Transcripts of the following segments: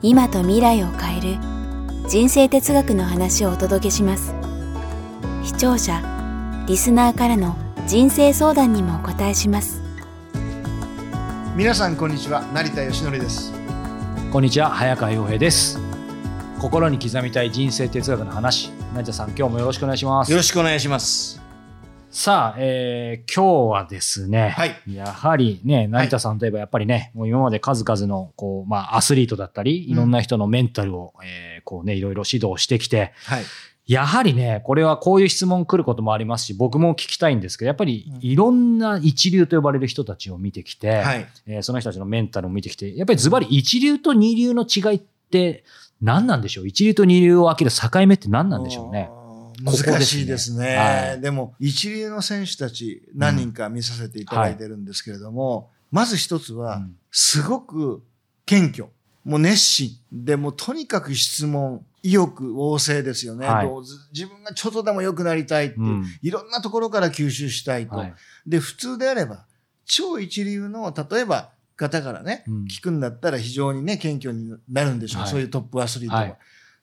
今と未来を変える人生哲学の話をお届けします。視聴者リスナーからの人生相談にもお答えします。皆さんこんにちは成田義則です。こんにちは早川洋平です。心に刻みたい人生哲学の話成田さん今日もよろしくお願いします。よろしくお願いしますさあ、えー、今日はですね、はい。やはりね成田さんといえばやっぱりね、もう今まで数々のこう、まあ、アスリートだったりいろんな人のメンタルを、えーこうねいろいろ指導してきてはい。やはりねこれはこういう質問来ることもありますし僕も聞きたいんですけどやっぱりいろんな一流と呼ばれる人たちを見てきて、はい。えーその人たちのメンタルを見てきて、やっぱりズバリ一流と二流の違いって何なんでしょう？一流と二流を分ける境目って何なんでしょうね？難しいですね。はい。でも一流の選手たち何人か見させていただいてるんですけれども、まず一つはうん。すごく謙虚。もう熱心でもうとにかく質問意欲旺盛ですよね、はい。自分がちょっとでも良くなりたいっていう、うん。いろんなところから吸収したいと、はい。で普通であれば超一流の例えば方からね、うん。聞くんだったら非常にね謙虚になるんでしょう、はい。そういうトップアスリートは。はい。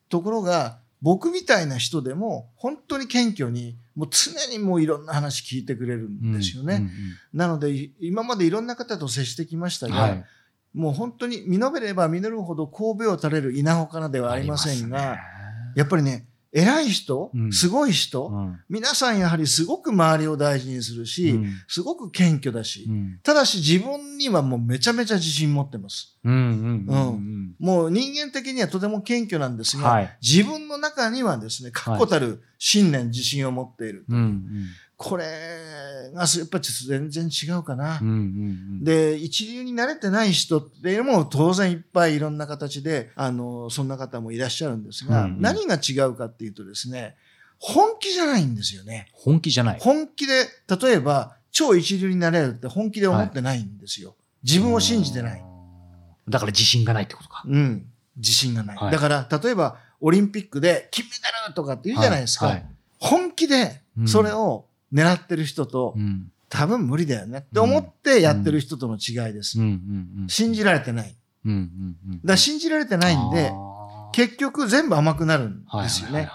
ところが僕みたいな人でも本当に謙虚にもう常にもういろんな話聞いてくれるんですよね。うんうんなのでい今までいろんな方と接してきましたが、うんはい。もう本当に実れば実るほど神戸を垂れる稲穂かなではありませんが、ね。やっぱりね偉い人、うん。すごい人、うん。皆さんやはりすごく周りを大事にするし、うん。すごく謙虚だし、うん。ただし自分にはもうめちゃめちゃ自信持ってます。もう人間的にはとても謙虚なんですが、はい。自分の中にはですね、確固たる信念、自信を持っている。うんうんこれがやっぱり全然違うかな。うんうんで、一流に慣れてない人っていうのも当然いっぱいいろんな形で、あの、そんな方もいらっしゃるんですが、うんうん何が違うかっていうとですね、本気じゃないんですよね。本気じゃない。本気で、例えば、超一流になれるって本気で思ってないんですよ。自分を信じてない。だから自信がないってことか。うん。自信がない。はいだから、例えば、オリンピックで金メダルとかって言うじゃないですか。はいはい本気でうんそれを狙ってる人と、うん。多分無理だよね。って思ってやってる人との違いです。信じられてない。だ信じられてないんで、結局全部甘くなるんですよね。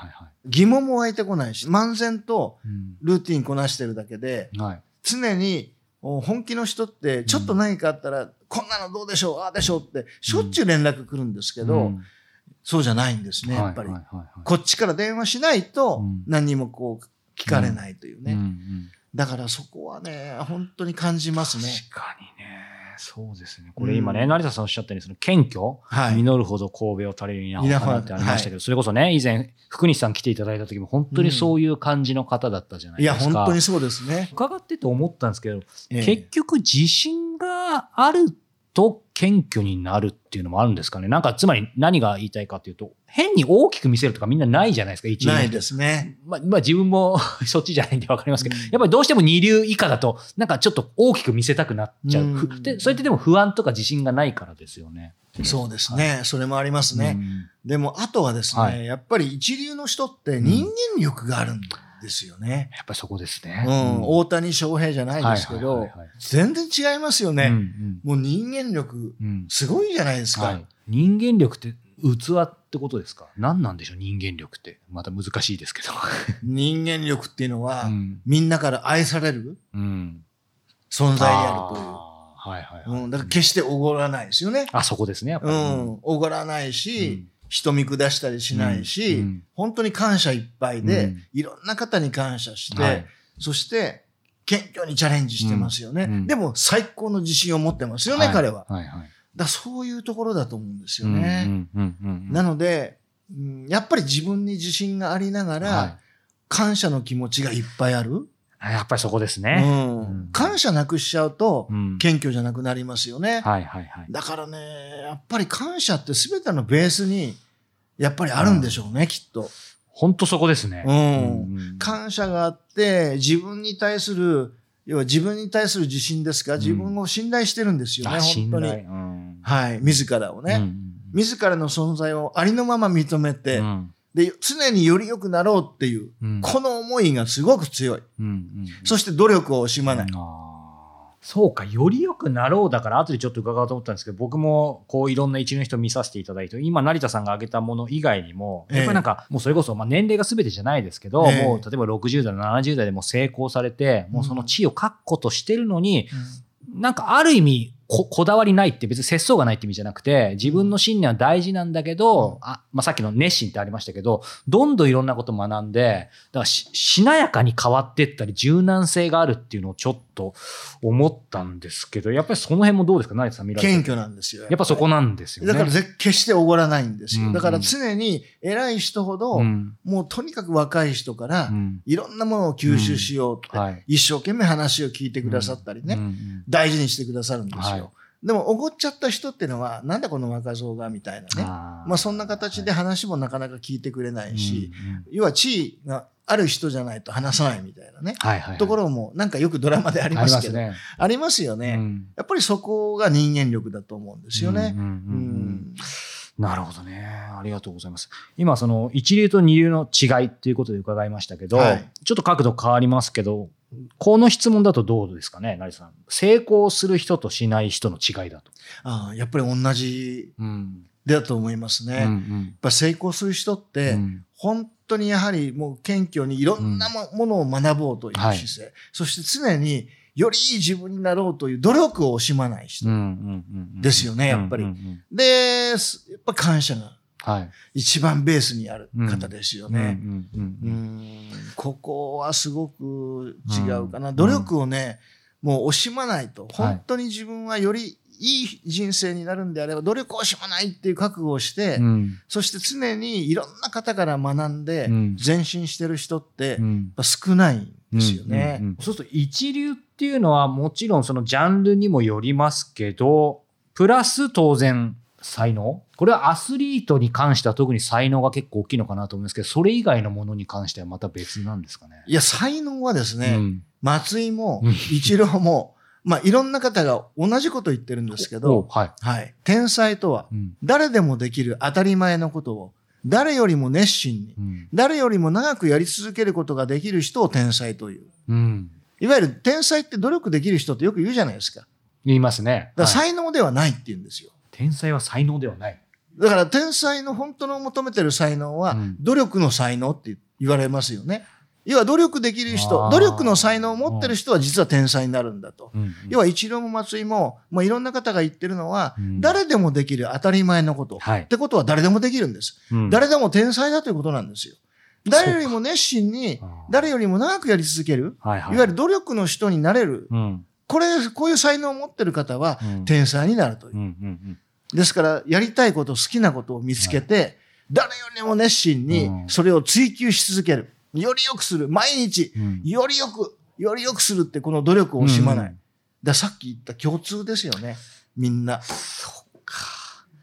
疑問も湧いてこないし、漫然とうん。ルーティンこなしてるだけで、はい。常にお本気の人って、ちょっと何かあったら、こんなのどうでしょう、ああでしょうって、しょっちゅう連絡来るんですけど、うん。そうじゃないんですね、やっぱり。こっちから電話しないとうん。何にもこう聞かれないというね。うんうんだからそこはね、本当に感じますね。確かにね。そうですね。これ今ね、うん成田さんおっしゃったように、その謙虚、はい。実るほど神戸を垂れる稲稲穂穂かなってありましたけど、それこそね、以前、福西さん来ていただいた時も、本当にそういう感じの方だったじゃないいや、ですか。本当にそうですね。伺ってて思ったんですけど、ええ結局自信があると謙虚になるっていうのもあるんですかね。なんか、つまり何が言いたいかっていうと、変に大きく見せるとかみんなないじゃないですか、一流ないですね。まあ、まあ自分も そっちじゃないんでわかりますけど、うんやっぱりどうしても二流以下だと、なんかちょっと大きく見せたくなっちゃう。うんふで、それってでも不安とか自信がないからですよね。そうですね。それもありますね。うんでも、あとはですね、はいやっぱり一流の人って人間力があるんですよね。やっぱりそこですうね。ん。大谷翔平じゃないですけど全然違いますよね。うんうんもう人間力、うんすごいじゃないですか。はい、人間力って器ってことですか？何なんでしょう人間力って。また難しいですけど。人間力っていうのは、うんみんなから愛されるうん。存在であるという。はいはいはい。うん、だから決しておごらないですよね。あ、そこですね、やっぱうり。ん、おごらないし、うん人見下したりしないし、うんうん本当に感謝いっぱいで、うんいろんな方に感謝して、はいそして、謙虚にチャレンジしてますよね。でも、最高の自信を持ってますよね、はい彼は。はいはい。だそういうところだと思うんですよね。なので、うんやっぱり自分に自信がありながら、はい感謝の気持ちがいっぱいある。やっぱりそこですうね。ん、感謝なくしちゃうとうん謙虚じゃなくなりますよね。はいはいはい。だからね、やっぱり感謝って全てのベースにやっぱりあるんでしょうね、きっと。本当そこですね。うんうん感謝があって、自分に対する、要は自分に対する自信ですか、自分を信頼してるんですよね、本当に。はい、自らをね。うん自らの存在をありのまま認めて、うんで、常により良くなろうっていう、うん。この思いがすごく強い。うんうんそして努力を惜しまない。そうか、より良くなろうだから、後でちょっと伺おうと思ったんですけど、僕もこういろんな一流の人見させていただいて、今、成田さんが挙げたもの以外にも、ええ。やっぱりなんか、もうそれこそ、まあ年齢が全てじゃないですけど、ええ。もう例えば60代、70代でも成功されて、もうその地位を確固としてるのに、なんかある意味こ、こだわりないって別に節操がないって意味じゃなくて、自分の信念は大事なんだけど、あまあ、さっきの熱心ってありましたけど、どんどんいろんなこと学んで、だからし、しなやかに変わっていったり、柔軟性があるっていうのをちょっと思ったんですけど、やっぱりその辺もど。うですか成田さん見られて謙虚なんですよ。やっぱそこなんですよね。だから決しておごらないんですよ。うんうんだから常に偉い人ほど、うん、もうとにかく若い人からいろんなものを吸収しようって、はい。一生懸命話を聞いてくださったりね、うんうん大事にしてくださるんですよ。はいでも、おごっちゃった人っていうのは、なんだこの若造がみたいなね。あまあ、そんな形で話もなかなか聞いてくれないし、うんうん要は地位がある人じゃないと話さないみたいなね。はいはいはい、ところも、なんかよくドラマでありあますけど、りますね。ありますよね。うんやっぱりそこが人間力だと思うんですよね。うんうんうんうんうんなるほどね。ありがとうございます。今、その一流と二流の違いっていうことで伺いましたけど、はいちょっと角度変わりますけど、この質問だとどうですかね、成さん。成功する人としない人の違いだと。ああやっぱり同じうん。だと思いますね。うんやっうんぱ成功する人って、うん本当にやはりもう謙虚にいろんなもものを学ぼうという姿勢、そして常によりいい自分になろうという努力を惜しまない人。うんうんうんうんですよねやっぱりうんうんうんで、すやっぱ感謝がはい。一番ベースにある方ですよね。うんうんううんんここはすごく違うかな。うん努力をね、もう惜しまないと。はい本当に自分はよりいい人生になるんであれば、努力を惜しまないっていう覚悟をして、うん。そして常にいろんな方から学んでうん。前進してる人って少ないんですよね。そうすると一流っていうのはもちろんそのジャンルにもよりますけど、プラス当然才能。これはアスリートに関しては特に才能が結構大きいのかなと思うんですけど、それ以外のものに関してはまた別なんですかね。いや、才能はですね、うん。松井もうん。一郎も、まあいろんな方が同じこと言ってるんですけおど、はい。はい。天才とはうん誰でもできる当たり前のことを誰よりも熱心に、うん誰よりも長くやり続けることができる人を天才という。うんいわゆる天才って努力できる人ってよく言うじゃないですか。だか言いますね。らはい才能ではないって言うんですよ。天才は才能ではない。だから天才の本当の求めてる才能はうん努力の才能って言われますよね。要は努力できる人、努力の才能を持ってる人は実は天才になるんだと。うん要は一郎も松井も、まあ、いろんな方が言ってるのは、うん。誰でもできる当たり前のこと。はい。ってことは誰でもできるんです。うん。誰でも天才だということなんですよ。誰よりも熱心に誰よりも長くやり続ける、はいはい。いわゆる努力の人になれる。うん。これ、こういう才能を持ってる方はうん。天才になるという。う。んうんですから、やりたいこと、好きなことを見つけて、誰よりも熱心にうん。それを追求し続ける。より良くする。毎日、うんより良く、より良くするってこの努力を惜しまない。うんださっき言った共通ですよね。みんな。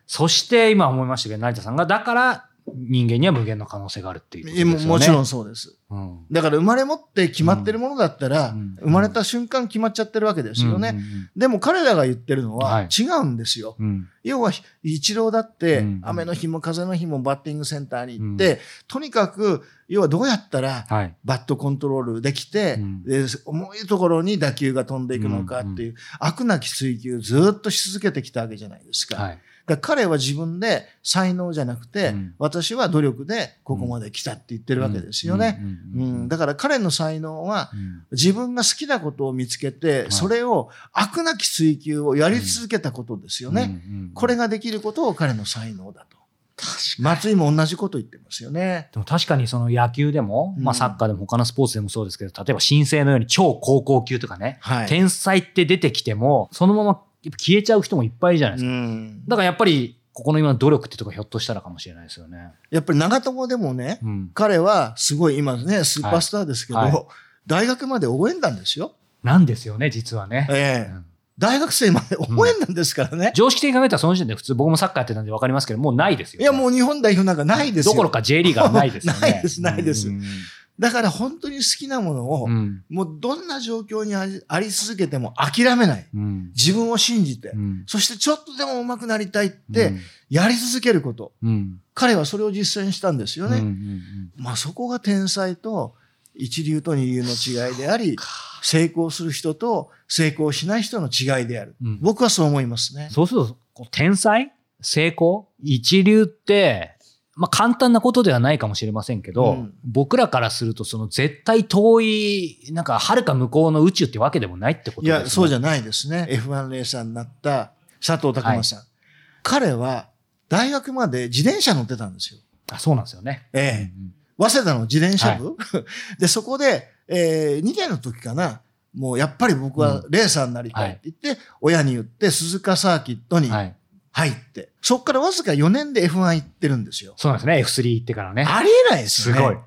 そして今思いましたけど、成田さんが、だから人間には無限の可能性があるっていうことですよね。ももちろんそうです。うん。だから生まれ持って決まってるものだったら、うん生まれた瞬間決まっちゃってるわけですよね。うんうんでも彼らが言ってるのははい違うんですよ。うん要は、一郎だって、うん雨の日も風の日もバッティングセンターに行って、とにかく、要はどうやったら、はい。バットコントロールできて、うんで重いところに打球が飛んでいくのかっていう、飽くなき追求ずっとし続けてきたわけじゃないですか。はい。だ彼は自分で才能じゃなくて、うん。私は努力でここまで来たって言ってるわけですよね。だから彼の才能はうん。自分が好きなことを見つけて、いそれを飽くなき追求をやり続けたことですよね。これができることを彼の才能だと。松井も同じこと言ってますよね。でも確かにその野球でも、うん。まあサッカーでも他のスポーツでもそうですけど、例えば新星のように超高校級とかね、はい。天才って出てきても、そのまま消えちゃう人もいっぱいいるじゃないですか。うんだからやっぱり、ここの今の努力ってとこひょっとしたらかもしれないですよね。やっぱり長友でもね、うん。彼はすごい今ね、スーパースターですけど、はいは大学まで応援団ですよ。なんですよね、実はね。ええうん大学生まで応援団ですからね。常識的に考えたらその時点で普通僕もサッカーやってたんで分かりますけど、もうないですよ、ね。いや、もう日本代表なんかないですよ。どころか J リーガーないですよね。ないですないですうんだから本当に好きなものを、うん。もうどんな状況にあり続けても諦めない。うん。自分を信じて、うん。そしてちょっとでも上手くなりたいっうてん。やり続けること。うん。彼はそれを実践したんですよね。うんうんまあそこが天才と一流と二流の違いであり、成功する人と成功しない人の違いである。うん。僕はそう思いますね。そうすると、天才？成功？一流って、まあ簡単なことではないかもしれませんけど、うん僕らからするとその絶対遠い、なんか遥か向こうの宇宙ってわけでもないってことですね。いや、そうじゃゃないですね。F1 レーサーになった佐藤拓磨さん。彼は大学まで自転車乗ってたんですよ。あ、そうなんですよね。ええうん早稲田の自転車部、で、そこで、えー、2年の時かな、もうやっぱり僕はレーサーになりたいって言って、親に言って鈴鹿サーキットにうんはい。入って、そこからわずか4年で F1 行ってるんですよ。そうなんですね。F3 行ってからね。ありえないですよね。すごい。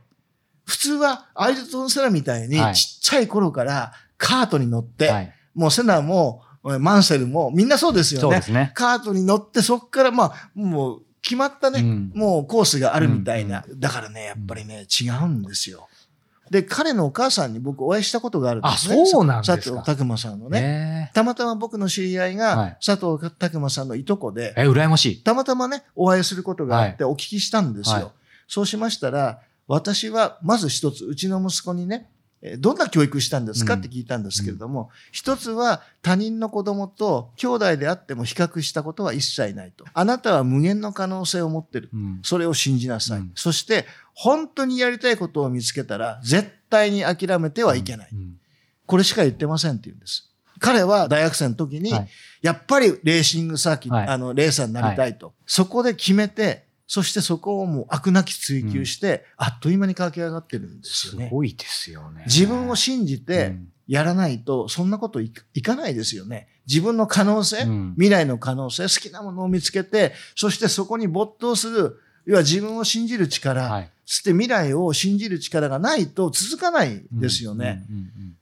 普通はアイルトン・セナみたいにはいちっちゃい頃からカートに乗って、はい。もうセナもマンセルもみんなそうですよね。そうですね。カートに乗ってそこからまあもう決まったね、うんもうコースがあるみたいな。だからね、やっぱりね、違うんですよ。で、彼のお母さんに僕お会いしたことがあるんですね。あそうなんですか佐藤拓馬さんのね。ねたまたま僕の知り合いはいが佐藤拓馬さんのいとこで、え、羨ましい。たまたまね、お会いすることがあってお聞きしたんですよ。はいそうしましたら、私はまず一つ、うちの息子にね、えーどんな教育したんですか？うんって聞いたんですけれども、一つは他人の子供と兄弟であっても比較したことは一切ないと。あなたは無限の可能性を持ってる。うんそれを信じなさい。うんそして、本当にやりたいことを見つけたら、絶対に諦めてはいけない。うんこれしか言ってませんって言うんです。彼は大学生の時に、はいやっぱりレーシングサーキット、はいあの、レーサーになりたいと。そこで決めて、そしてそこをもう悪なき追求して、あっという間に駆け上がってるんですすよね。ごいですよね。自分を信じうてんやらないと、そんなこといいかないですよね。自分の可能性、うん未来の可能性、好きなものを見つけて、そしてそこに没頭する、要は自分を信じる力、はい。そして未来を信じる力がないと続かないですよね。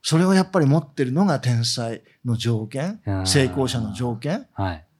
それをやっぱり持ってるのが天才の条件成功者の条件。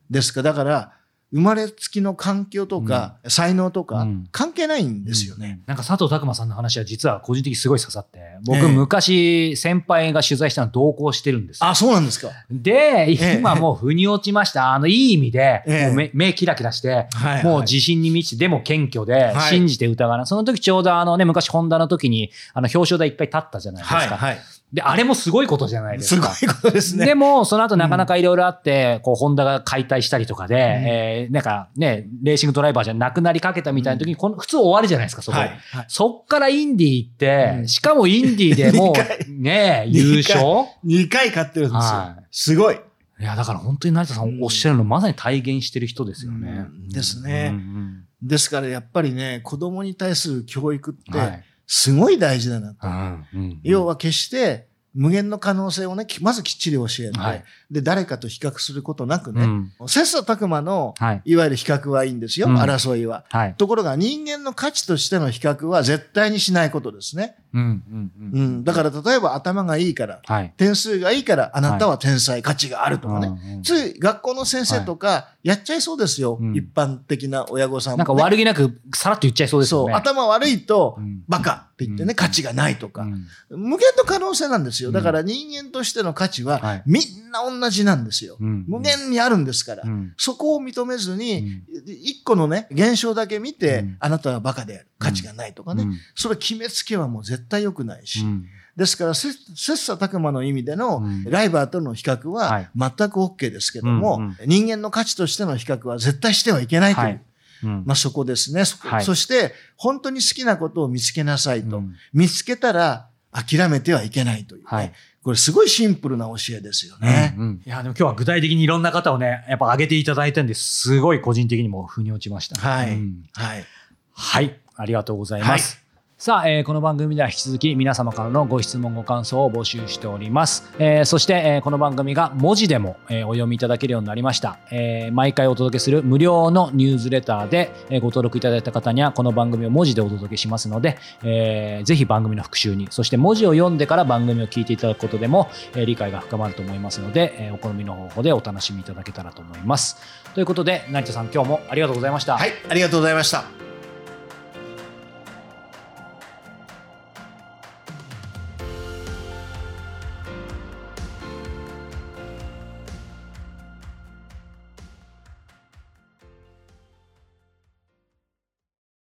ですか。だから、生まれつきの環境とか、才能とかうん、関係ないんですよね。なんか佐藤拓馬さんの話は実は個人的にすごい刺さって、僕ええ昔先輩が取材したの同行してるんですよ。あ、そうなんですか。で、え今もう腑に落ちました。あの、いい意味で、目目キラキラして、はいもう自信に満ちて、でも謙虚で、はい信じて疑わない。その時ちょうどあのね、昔ホンダの時に、あの、表彰台いっぱい立ったじゃないですか。で、あれもすごいことじゃないですすごか。いことですね。でも、その後なかなかいろいろあって、こう、ホンダが解体したりとかで、えーなんかね、レーシングドライバーじゃなくなりかけたみたいな時に、この普通終わりじゃないですか、そこで。はい。はいそっからインディー行って、うんしかもインディーでもう、ね、優勝？2回勝ってるんですよはい。すごい。いや、だから本当に成田さんおっしゃるの、まさに体現してる人ですよね。うんですねうんですからやっぱりね、子供に対する教育って、うんはいすごい大事だなと。うんうん要は決して無限の可能性をね、きまずきっちり教えて、はいで、誰かと比較することなくね、うん切磋琢磨の、はい。いわゆる比較はいいんですよ、うん争いは。はい。ところが人間の価値としての比較は絶対にしないことですね。うん。だから例えば頭がいいから、はい。点数がいいからあなたは天才、価値があるとかね。うんうんつい学校の先生とかやっちゃいそうですよ、うん一般的な親御さんも、ね。なんか悪気なくさらっと言っちゃいそうですよそう、ね。頭悪いとうんバカって言ってね、うん価値がないとか、うん無限の可能性なんですよ。だから人間としての価値ははいみんな同じなんですよ。うん無限にあるんですから。うんそこを認めずに、一個のね、現象だけ見て、うんあなたはバカである。価値がないとかね。うんそれ決めつけはもう絶対良くないし。うんですから、せ切磋琢磨の意味でのうんライバーとの比較ははい全く OK ですけども、うんうん人間の価値としての比較は絶対してはいけないという。はいうんまあそこですね。そはいそして、本当に好きなことを見つけなさいと。うん見つけたら諦めてはいけないという、ねはいこれすごいシンプルな教えですよね。うんうんいや、でも今日は具体的にいろんな方をね、やっぱ挙げていただいたんで、すごい個人的にも腑に落ちました。はいうんはい。はい。ありがとうございます。さあ、えーこの番組では引き続き皆様からのご質問ご感想を募集しております、えーそして、えーこの番組が文字でも、えお読みいただけるようになりました、え毎回お届けする無料のニュースレターで、えご登録いただいた方にはこの番組を文字でお届けしますので、えーぜひ番組の復習にそして文字を読んでから番組を聞いていただくことでも、え理解が深まると思いますので、えお好みの方法でお楽しみいただけたらと思います。ということで成田さん今日もありがとうございました、はい、ありがとうございました。